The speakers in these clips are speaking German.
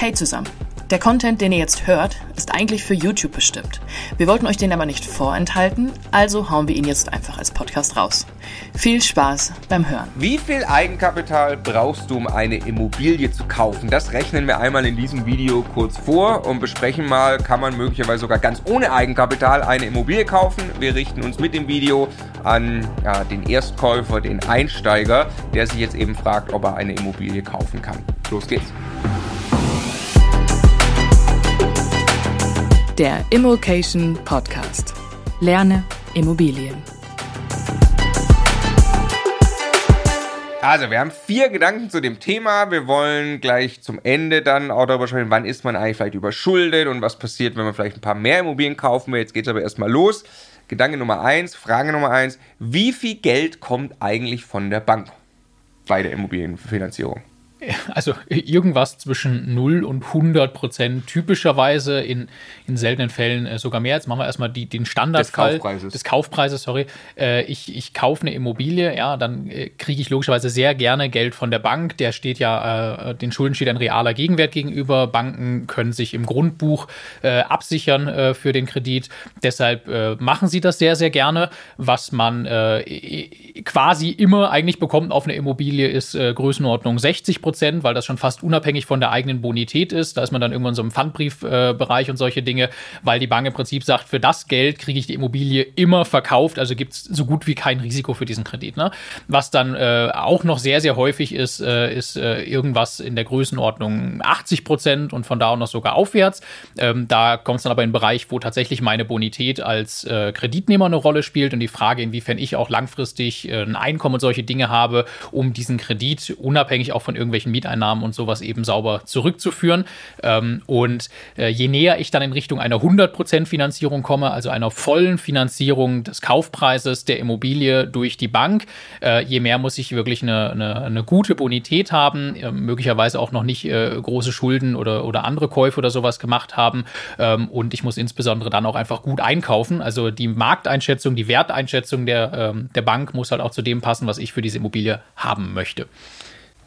Hey zusammen! Der Content, den ihr jetzt hört, ist eigentlich für YouTube bestimmt. Wir wollten euch den aber nicht vorenthalten, also hauen wir ihn jetzt einfach als Podcast raus. Viel Spaß beim Hören. Wie viel Eigenkapital brauchst du, um eine Immobilie zu kaufen? Das rechnen wir einmal in diesem Video kurz vor und besprechen mal, kann man möglicherweise sogar ganz ohne Eigenkapital eine Immobilie kaufen. Wir richten uns mit dem Video an ja, den Erstkäufer, den Einsteiger, der sich jetzt eben fragt, ob er eine Immobilie kaufen kann. Los geht's. Der Immokation Podcast. Lerne Immobilien. Also, wir haben vier Gedanken zu dem Thema. Wir wollen gleich zum Ende dann auch darüber sprechen, wann ist man eigentlich vielleicht überschuldet und was passiert, wenn man vielleicht ein paar mehr Immobilien kaufen will. Jetzt geht es aber erstmal los. Gedanke Nummer eins, Frage Nummer eins. Wie viel Geld kommt eigentlich von der Bank bei der Immobilienfinanzierung? Also irgendwas zwischen 0 und 100 Prozent, typischerweise in, in seltenen Fällen äh, sogar mehr. Jetzt machen wir erstmal die, den Standardfall des Kaufpreises. Des Kaufpreises sorry. Äh, ich, ich kaufe eine Immobilie, ja, dann äh, kriege ich logischerweise sehr gerne Geld von der Bank. Der steht ja, äh, den Schulden steht ein realer Gegenwert gegenüber. Banken können sich im Grundbuch absichern für den Kredit. Deshalb machen sie das sehr, sehr gerne. Was man quasi immer eigentlich bekommt auf eine Immobilie ist Größenordnung 60 Prozent. Prozent, weil das schon fast unabhängig von der eigenen Bonität ist. Da ist man dann irgendwann so im Pfandbriefbereich und solche Dinge, weil die Bank im Prinzip sagt, für das Geld kriege ich die Immobilie immer verkauft, also gibt es so gut wie kein Risiko für diesen Kredit. Ne? Was dann äh, auch noch sehr, sehr häufig ist, äh, ist äh, irgendwas in der Größenordnung 80 Prozent und von da auch noch sogar aufwärts. Ähm, da kommt es dann aber in einen Bereich, wo tatsächlich meine Bonität als äh, Kreditnehmer eine Rolle spielt und die Frage, inwiefern ich auch langfristig äh, ein Einkommen und solche Dinge habe, um diesen Kredit unabhängig auch von irgendwelchen irgendwelchen Mieteinnahmen und sowas eben sauber zurückzuführen. Ähm, und äh, je näher ich dann in Richtung einer 100% Finanzierung komme, also einer vollen Finanzierung des Kaufpreises der Immobilie durch die Bank, äh, je mehr muss ich wirklich eine, eine, eine gute Bonität haben, äh, möglicherweise auch noch nicht äh, große Schulden oder, oder andere Käufe oder sowas gemacht haben. Ähm, und ich muss insbesondere dann auch einfach gut einkaufen. Also die Markteinschätzung, die Werteinschätzung der, ähm, der Bank muss halt auch zu dem passen, was ich für diese Immobilie haben möchte.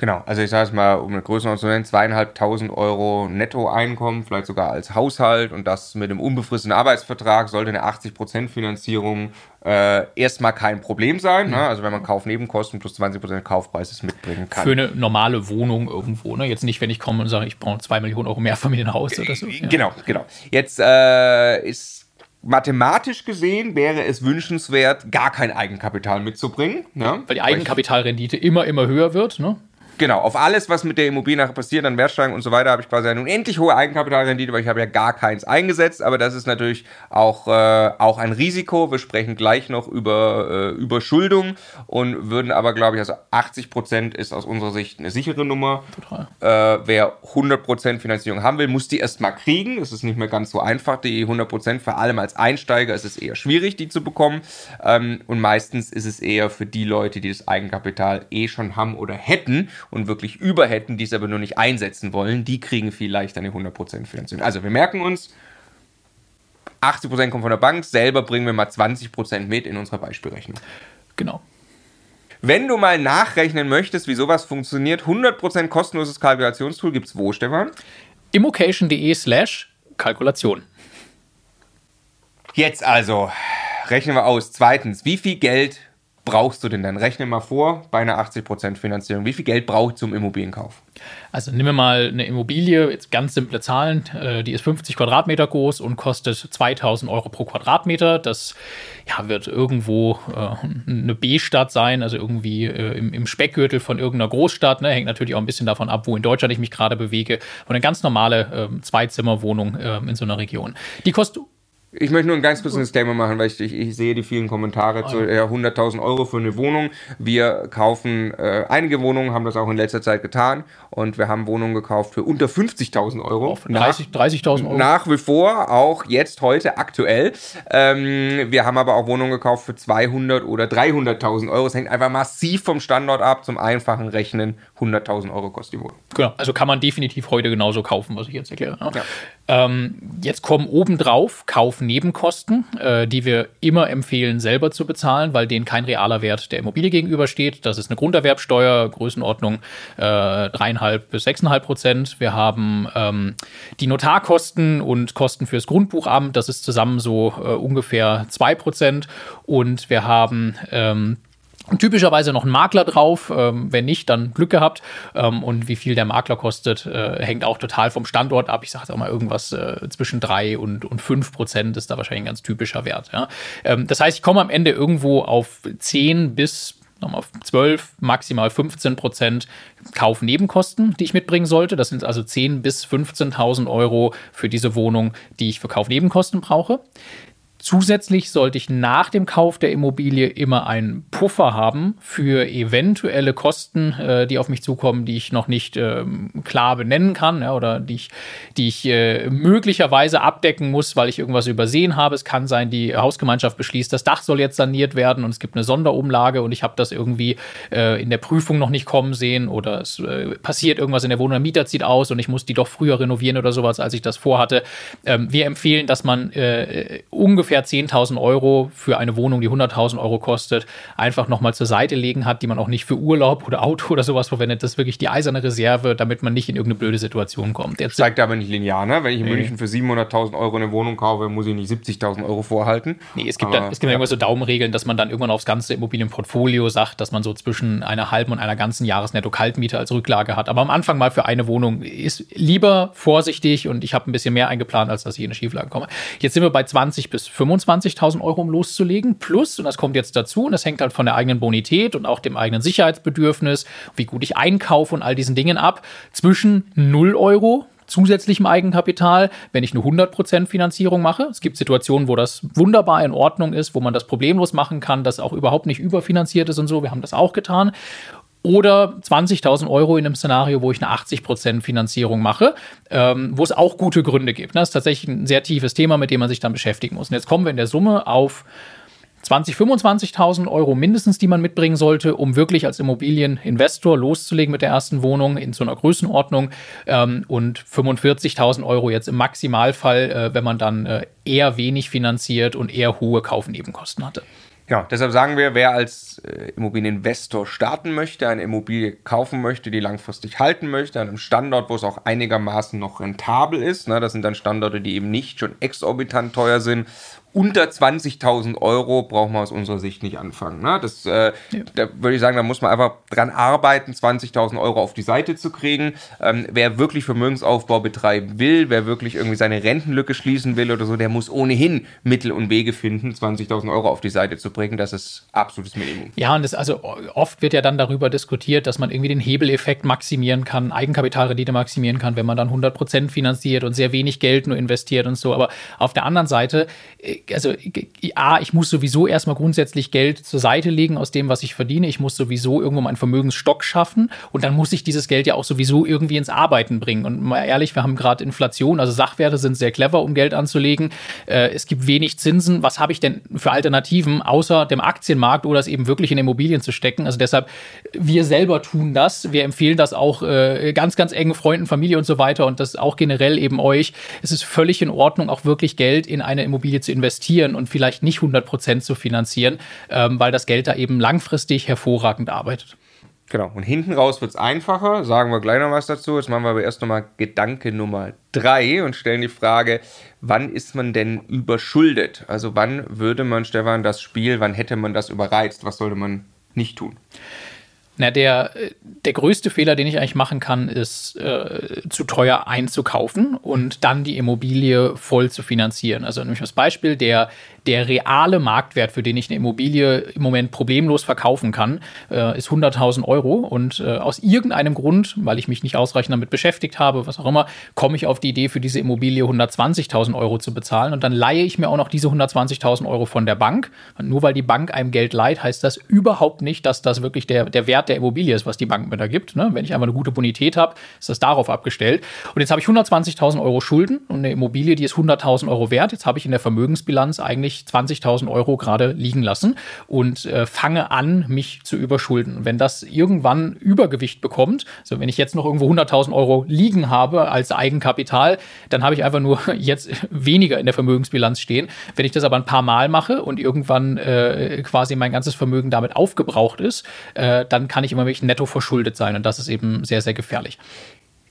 Genau, also ich sage es mal, um eine Größenordnung zu nennen, zweieinhalbtausend Euro Nettoeinkommen, vielleicht sogar als Haushalt und das mit einem unbefristeten Arbeitsvertrag sollte eine 80% Finanzierung äh, erstmal kein Problem sein. Mhm. Ne? Also wenn man Kaufnebenkosten plus 20% Kaufpreises mitbringen kann. Für eine normale Wohnung irgendwo, ne? Jetzt nicht, wenn ich komme und sage, ich brauche zwei Millionen Euro mehr Familienhaus oder so. Ja. Genau, genau. Jetzt äh, ist mathematisch gesehen wäre es wünschenswert, gar kein Eigenkapital mitzubringen. Ne? Weil die Eigenkapitalrendite immer, immer höher wird. Ne? Genau, auf alles, was mit der Immobilie nachher passiert, an Wertsteigerung und so weiter, habe ich quasi eine unendlich hohe Eigenkapitalrendite, weil ich habe ja gar keins eingesetzt, aber das ist natürlich auch, äh, auch ein Risiko. Wir sprechen gleich noch über äh, Überschuldung und würden aber, glaube ich, also 80 Prozent ist aus unserer Sicht eine sichere Nummer. Total. Äh, wer 100 Prozent Finanzierung haben will, muss die erstmal kriegen. Es ist nicht mehr ganz so einfach, die 100 Prozent, vor allem als Einsteiger ist es eher schwierig, die zu bekommen. Ähm, und meistens ist es eher für die Leute, die das Eigenkapital eh schon haben oder hätten und wirklich über hätten, die es aber nur nicht einsetzen wollen, die kriegen viel leichter eine 100% Finanzierung. Also wir merken uns, 80% kommt von der Bank, selber bringen wir mal 20% mit in unserer Beispielrechnung. Genau. Wenn du mal nachrechnen möchtest, wie sowas funktioniert, 100% kostenloses Kalkulationstool gibt es wo, Stefan? immocation.de slash Kalkulation. Jetzt also, rechnen wir aus. Zweitens, wie viel Geld brauchst du denn dann? Rechne mal vor, bei einer 80% Finanzierung. Wie viel Geld braucht zum Immobilienkauf? Also nehmen wir mal eine Immobilie, jetzt ganz simple Zahlen, äh, die ist 50 Quadratmeter groß und kostet 2000 Euro pro Quadratmeter. Das ja, wird irgendwo äh, eine B-Stadt sein, also irgendwie äh, im, im, Speckgürtel von irgendeiner Großstadt. Ne? Hängt natürlich auch ein bisschen davon ab, wo in Deutschland ich mich gerade bewege. Und eine ganz normale äh, Zweizimmerwohnung äh, in so einer Region. Die kostet ich möchte nur ein ganz kurzes Statement machen, weil ich, ich, ich sehe die vielen Kommentare zu ja, 100.000 Euro für eine Wohnung. Wir kaufen äh, einige Wohnungen, haben das auch in letzter Zeit getan und wir haben Wohnungen gekauft für unter 50.000 Euro. 30.000 30 Euro. Nach wie vor, auch jetzt, heute, aktuell. Ähm, wir haben aber auch Wohnungen gekauft für 200 oder 300.000 Euro. Es hängt einfach massiv vom Standort ab. Zum einfachen Rechnen 100.000 Euro kostet die Wohnung. Genau, also kann man definitiv heute genauso kaufen, was ich jetzt erkläre. Ja. Ja. Ähm, jetzt kommen obendrauf Kaufnebenkosten, äh, die wir immer empfehlen, selber zu bezahlen, weil denen kein realer Wert der Immobilie gegenübersteht. Das ist eine Grunderwerbsteuer, Größenordnung äh, dreieinhalb äh, bis sechseinhalb Prozent. Wir haben ähm, die Notarkosten und Kosten fürs Grundbuchamt, das ist zusammen so äh, ungefähr zwei Prozent. Und wir haben ähm, Typischerweise noch ein Makler drauf, ähm, wenn nicht, dann Glück gehabt. Ähm, und wie viel der Makler kostet, äh, hängt auch total vom Standort ab. Ich sage auch mal irgendwas äh, zwischen 3 und, und 5 Prozent ist da wahrscheinlich ein ganz typischer Wert. Ja? Ähm, das heißt, ich komme am Ende irgendwo auf 10 bis nochmal 12, maximal 15 Prozent Kaufnebenkosten, die ich mitbringen sollte. Das sind also 10.000 bis 15.000 Euro für diese Wohnung, die ich für Kaufnebenkosten brauche. Zusätzlich sollte ich nach dem Kauf der Immobilie immer einen Puffer haben für eventuelle Kosten, äh, die auf mich zukommen, die ich noch nicht ähm, klar benennen kann ja, oder die ich, die ich äh, möglicherweise abdecken muss, weil ich irgendwas übersehen habe. Es kann sein, die Hausgemeinschaft beschließt, das Dach soll jetzt saniert werden und es gibt eine Sonderumlage und ich habe das irgendwie äh, in der Prüfung noch nicht kommen sehen oder es äh, passiert irgendwas in der Wohnung, der Mieter zieht aus und ich muss die doch früher renovieren oder sowas, als ich das vorhatte. Ähm, wir empfehlen, dass man äh, ungefähr ungefähr 10.000 Euro für eine Wohnung, die 100.000 Euro kostet, einfach nochmal zur Seite legen hat, die man auch nicht für Urlaub oder Auto oder sowas verwendet. Das ist wirklich die eiserne Reserve, damit man nicht in irgendeine blöde Situation kommt. Jetzt zeigt aber nicht linear, ne? Wenn ich in nee. München für 700.000 Euro eine Wohnung kaufe, muss ich nicht 70.000 Euro vorhalten. Nee, es gibt, aber, da, es gibt ja. so Daumenregeln, dass man dann irgendwann aufs ganze Immobilienportfolio sagt, dass man so zwischen einer halben und einer ganzen Jahresnetto-Kaltmiete als Rücklage hat. Aber am Anfang mal für eine Wohnung ist lieber vorsichtig und ich habe ein bisschen mehr eingeplant, als dass ich in eine Schieflage komme. Jetzt sind wir bei 20 bis 25.000 Euro, um loszulegen. Plus, und das kommt jetzt dazu, und das hängt halt von der eigenen Bonität und auch dem eigenen Sicherheitsbedürfnis, wie gut ich einkaufe und all diesen Dingen ab, zwischen 0 Euro zusätzlichem Eigenkapital, wenn ich eine 100% Finanzierung mache. Es gibt Situationen, wo das wunderbar in Ordnung ist, wo man das problemlos machen kann, das auch überhaupt nicht überfinanziert ist und so. Wir haben das auch getan oder 20.000 Euro in einem Szenario, wo ich eine 80% Finanzierung mache, ähm, wo es auch gute Gründe gibt. Das ist tatsächlich ein sehr tiefes Thema, mit dem man sich dann beschäftigen muss. Und jetzt kommen wir in der Summe auf 20.000, 25.000 Euro mindestens, die man mitbringen sollte, um wirklich als Immobilieninvestor loszulegen mit der ersten Wohnung in so einer Größenordnung ähm, und 45.000 Euro jetzt im Maximalfall, äh, wenn man dann äh, eher wenig finanziert und eher hohe Kaufnebenkosten hatte. Genau, deshalb sagen wir, wer als äh, Immobilieninvestor starten möchte, eine Immobilie kaufen möchte, die langfristig halten möchte, an einem Standort, wo es auch einigermaßen noch rentabel ist, ne, das sind dann Standorte, die eben nicht schon exorbitant teuer sind unter 20.000 Euro braucht man aus unserer Sicht nicht anfangen. Ne? Das, äh, ja. Da würde ich sagen, da muss man einfach dran arbeiten, 20.000 Euro auf die Seite zu kriegen. Ähm, wer wirklich Vermögensaufbau betreiben will, wer wirklich irgendwie seine Rentenlücke schließen will oder so, der muss ohnehin Mittel und Wege finden, 20.000 Euro auf die Seite zu bringen. Das ist absolutes Minimum. Ja, und das, also oft wird ja dann darüber diskutiert, dass man irgendwie den Hebeleffekt maximieren kann, Eigenkapitalrendite maximieren kann, wenn man dann 100% finanziert und sehr wenig Geld nur investiert und so. Aber auf der anderen Seite äh, also A, ich muss sowieso erstmal grundsätzlich Geld zur Seite legen aus dem, was ich verdiene. Ich muss sowieso irgendwo meinen Vermögensstock schaffen und dann muss ich dieses Geld ja auch sowieso irgendwie ins Arbeiten bringen. Und mal ehrlich, wir haben gerade Inflation, also Sachwerte sind sehr clever, um Geld anzulegen. Äh, es gibt wenig Zinsen. Was habe ich denn für Alternativen, außer dem Aktienmarkt oder es eben wirklich in Immobilien zu stecken? Also deshalb, wir selber tun das. Wir empfehlen das auch äh, ganz, ganz engen Freunden, Familie und so weiter und das auch generell eben euch. Es ist völlig in Ordnung, auch wirklich Geld in eine Immobilie zu investieren investieren und vielleicht nicht 100 Prozent zu finanzieren, ähm, weil das Geld da eben langfristig hervorragend arbeitet. Genau. Und hinten raus wird es einfacher. Sagen wir gleich noch was dazu. Jetzt machen wir aber erst nochmal Gedanke Nummer drei und stellen die Frage, wann ist man denn überschuldet? Also wann würde man, Stefan, das Spiel, wann hätte man das überreizt? Was sollte man nicht tun? Na, der, der größte Fehler, den ich eigentlich machen kann, ist äh, zu teuer einzukaufen und dann die Immobilie voll zu finanzieren. Also nämlich das Beispiel, der, der reale Marktwert, für den ich eine Immobilie im Moment problemlos verkaufen kann, äh, ist 100.000 Euro. Und äh, aus irgendeinem Grund, weil ich mich nicht ausreichend damit beschäftigt habe, was auch immer, komme ich auf die Idee, für diese Immobilie 120.000 Euro zu bezahlen. Und dann leihe ich mir auch noch diese 120.000 Euro von der Bank. Und nur weil die Bank einem Geld leiht, heißt das überhaupt nicht, dass das wirklich der, der Wert der Immobilie ist, was die Bank mir da gibt. Ne? Wenn ich einfach eine gute Bonität habe, ist das darauf abgestellt. Und jetzt habe ich 120.000 Euro Schulden und eine Immobilie, die ist 100.000 Euro wert. Jetzt habe ich in der Vermögensbilanz eigentlich 20.000 Euro gerade liegen lassen und äh, fange an, mich zu überschulden. Wenn das irgendwann Übergewicht bekommt, also wenn ich jetzt noch irgendwo 100.000 Euro liegen habe als Eigenkapital, dann habe ich einfach nur jetzt weniger in der Vermögensbilanz stehen. Wenn ich das aber ein paar Mal mache und irgendwann äh, quasi mein ganzes Vermögen damit aufgebraucht ist, äh, dann kann ich immer wirklich netto verschuldet sein und das ist eben sehr, sehr gefährlich.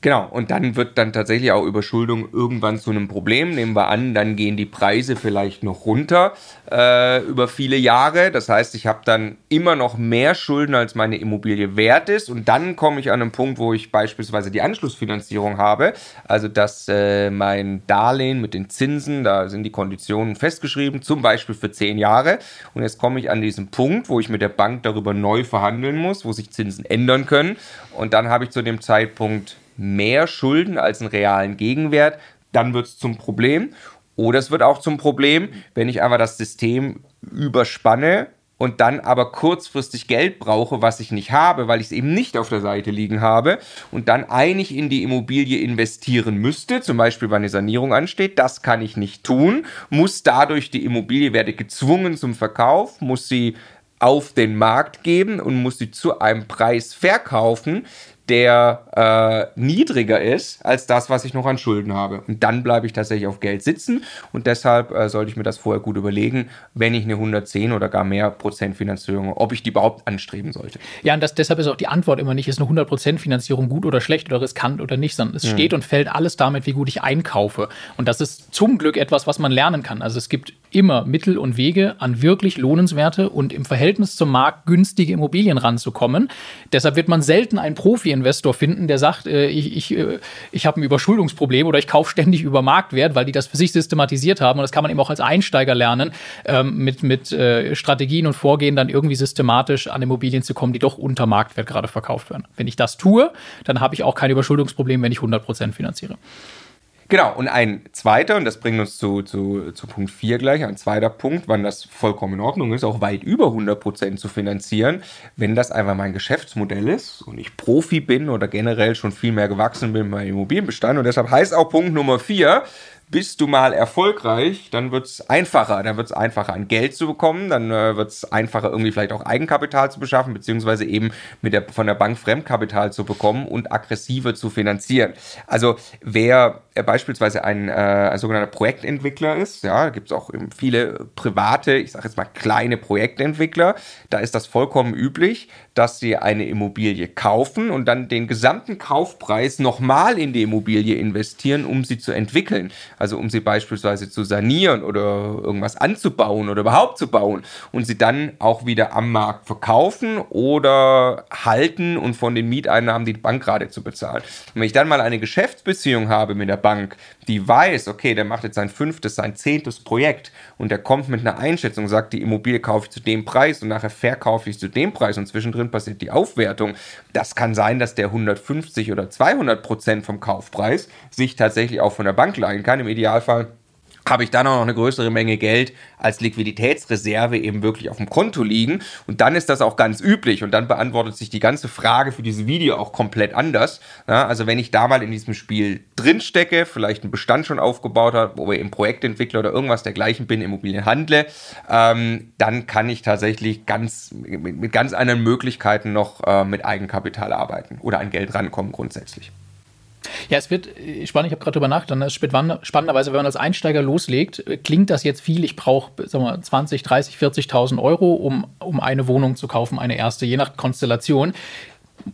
Genau, und dann wird dann tatsächlich auch Überschuldung irgendwann zu einem Problem. Nehmen wir an, dann gehen die Preise vielleicht noch runter äh, über viele Jahre. Das heißt, ich habe dann immer noch mehr Schulden, als meine Immobilie wert ist. Und dann komme ich an einen Punkt, wo ich beispielsweise die Anschlussfinanzierung habe. Also, dass äh, mein Darlehen mit den Zinsen, da sind die Konditionen festgeschrieben, zum Beispiel für zehn Jahre. Und jetzt komme ich an diesen Punkt, wo ich mit der Bank darüber neu verhandeln muss, wo sich Zinsen ändern können. Und dann habe ich zu dem Zeitpunkt mehr Schulden als einen realen Gegenwert, dann wird es zum Problem. Oder es wird auch zum Problem, wenn ich einfach das System überspanne und dann aber kurzfristig Geld brauche, was ich nicht habe, weil ich es eben nicht auf der Seite liegen habe und dann einig in die Immobilie investieren müsste, zum Beispiel, weil eine Sanierung ansteht, das kann ich nicht tun, muss dadurch die Immobilie, werde gezwungen zum Verkauf, muss sie auf den Markt geben und muss sie zu einem Preis verkaufen, der äh, niedriger ist als das, was ich noch an Schulden habe. Und dann bleibe ich tatsächlich auf Geld sitzen und deshalb äh, sollte ich mir das vorher gut überlegen, wenn ich eine 110 oder gar mehr Prozent Finanzierung, ob ich die überhaupt anstreben sollte. Ja, und das, deshalb ist auch die Antwort immer nicht, ist eine 100 Prozent Finanzierung gut oder schlecht oder riskant oder nicht, sondern es mhm. steht und fällt alles damit, wie gut ich einkaufe. Und das ist zum Glück etwas, was man lernen kann. Also es gibt immer Mittel und Wege, an wirklich lohnenswerte und im Verhältnis zum Markt günstige Immobilien ranzukommen. Deshalb wird man selten einen Profi Investor finden, der sagt, äh, ich, ich, äh, ich habe ein Überschuldungsproblem oder ich kaufe ständig über Marktwert, weil die das für sich systematisiert haben. Und das kann man eben auch als Einsteiger lernen, ähm, mit, mit äh, Strategien und Vorgehen dann irgendwie systematisch an Immobilien zu kommen, die doch unter Marktwert gerade verkauft werden. Wenn ich das tue, dann habe ich auch kein Überschuldungsproblem, wenn ich 100% finanziere. Genau, und ein zweiter, und das bringt uns zu, zu, zu Punkt 4 gleich, ein zweiter Punkt, wann das vollkommen in Ordnung ist, auch weit über 100% zu finanzieren, wenn das einfach mein Geschäftsmodell ist und ich Profi bin oder generell schon viel mehr gewachsen bin bei Immobilienbestand. Und deshalb heißt auch Punkt Nummer 4, bist du mal erfolgreich, dann wird es einfacher. Dann wird es einfacher, an Geld zu bekommen, dann äh, wird es einfacher, irgendwie vielleicht auch Eigenkapital zu beschaffen, beziehungsweise eben mit der, von der Bank Fremdkapital zu bekommen und aggressiver zu finanzieren. Also wer äh, beispielsweise ein, äh, ein sogenannter Projektentwickler ist, ja, es auch viele private, ich sage jetzt mal kleine Projektentwickler, da ist das vollkommen üblich, dass sie eine Immobilie kaufen und dann den gesamten Kaufpreis nochmal in die Immobilie investieren, um sie zu entwickeln. Also um sie beispielsweise zu sanieren oder irgendwas anzubauen oder überhaupt zu bauen und sie dann auch wieder am Markt verkaufen oder halten und von den Mieteinnahmen die Bank gerade zu bezahlen. Und wenn ich dann mal eine Geschäftsbeziehung habe mit der Bank, die weiß, okay, der macht jetzt sein fünftes, sein zehntes Projekt und der kommt mit einer Einschätzung, sagt, die Immobilie kaufe ich zu dem Preis und nachher verkaufe ich zu dem Preis und zwischendrin passiert die Aufwertung. Das kann sein, dass der 150 oder 200 Prozent vom Kaufpreis sich tatsächlich auch von der Bank leihen kann. Im Idealfall habe ich dann auch noch eine größere Menge Geld als Liquiditätsreserve eben wirklich auf dem Konto liegen. Und dann ist das auch ganz üblich. Und dann beantwortet sich die ganze Frage für dieses Video auch komplett anders. Ja, also wenn ich da mal in diesem Spiel drinstecke, vielleicht einen Bestand schon aufgebaut habe, wo ich im Projektentwickler oder irgendwas dergleichen bin, Immobilien handle, ähm, dann kann ich tatsächlich ganz, mit, mit ganz anderen Möglichkeiten noch äh, mit Eigenkapital arbeiten oder an Geld rankommen grundsätzlich. Ja, es wird äh, spannend, ich habe gerade drüber nachgedacht, es wird spannenderweise, wenn man als Einsteiger loslegt, äh, klingt das jetzt viel, ich brauche 20, 30, 40.000 Euro, um, um eine Wohnung zu kaufen, eine erste, je nach Konstellation.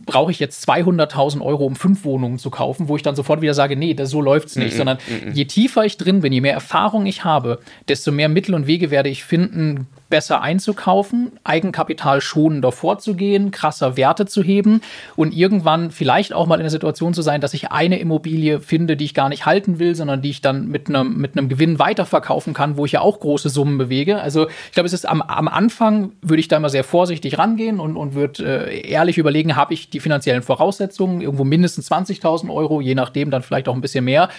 Brauche ich jetzt 200.000 Euro, um fünf Wohnungen zu kaufen, wo ich dann sofort wieder sage, nee, das, so läuft es nicht, mm -mm, sondern mm je tiefer ich drin bin, je mehr Erfahrung ich habe, desto mehr Mittel und Wege werde ich finden, besser einzukaufen, Eigenkapital schonender vorzugehen, krasser Werte zu heben und irgendwann vielleicht auch mal in der Situation zu sein, dass ich eine Immobilie finde, die ich gar nicht halten will, sondern die ich dann mit einem, mit einem Gewinn weiterverkaufen kann, wo ich ja auch große Summen bewege. Also ich glaube, es ist am, am Anfang würde ich da immer sehr vorsichtig rangehen und, und würde äh, ehrlich überlegen, habe ich die finanziellen Voraussetzungen, irgendwo mindestens 20.000 Euro, je nachdem dann vielleicht auch ein bisschen mehr.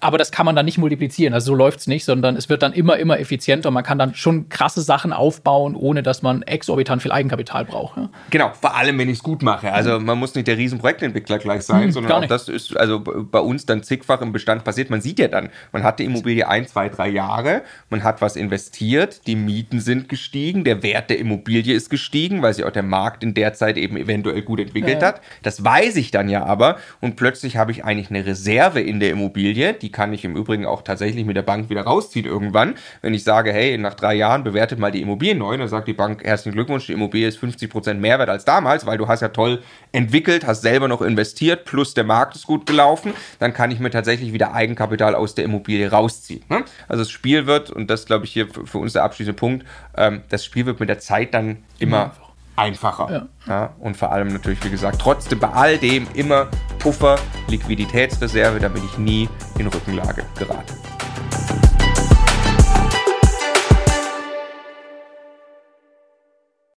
Aber das kann man dann nicht multiplizieren. Also so läuft es nicht, sondern es wird dann immer, immer effizienter. Man kann dann schon krasse Sachen aufbauen, ohne dass man exorbitant viel Eigenkapital braucht. Ja? Genau, vor allem, wenn ich es gut mache. Also man muss nicht der Riesenprojektentwickler gleich sein, hm, sondern auch das ist also bei uns dann zigfach im Bestand passiert. Man sieht ja dann, man hat die Immobilie ein, zwei, drei Jahre, man hat was investiert, die Mieten sind gestiegen, der Wert der Immobilie ist gestiegen, weil sich auch der Markt in der Zeit eben eventuell gut entwickelt ja. hat. Das weiß ich dann ja aber und plötzlich habe ich eigentlich eine Reserve in der Immobilie, die kann ich im Übrigen auch tatsächlich mit der Bank wieder rausziehen irgendwann. Wenn ich sage, hey, nach drei Jahren bewertet mal die Immobilie neu, dann sagt die Bank, herzlichen Glückwunsch, die Immobilie ist 50% Mehrwert als damals, weil du hast ja toll entwickelt, hast selber noch investiert, plus der Markt ist gut gelaufen, dann kann ich mir tatsächlich wieder Eigenkapital aus der Immobilie rausziehen. Ne? Also das Spiel wird, und das glaube ich hier für uns der abschließende Punkt, ähm, das Spiel wird mit der Zeit dann immer einfacher. Ja. ja. und vor allem natürlich, wie gesagt, trotzdem bei all dem immer Puffer, Liquiditätsreserve, damit ich nie in Rückenlage gerate.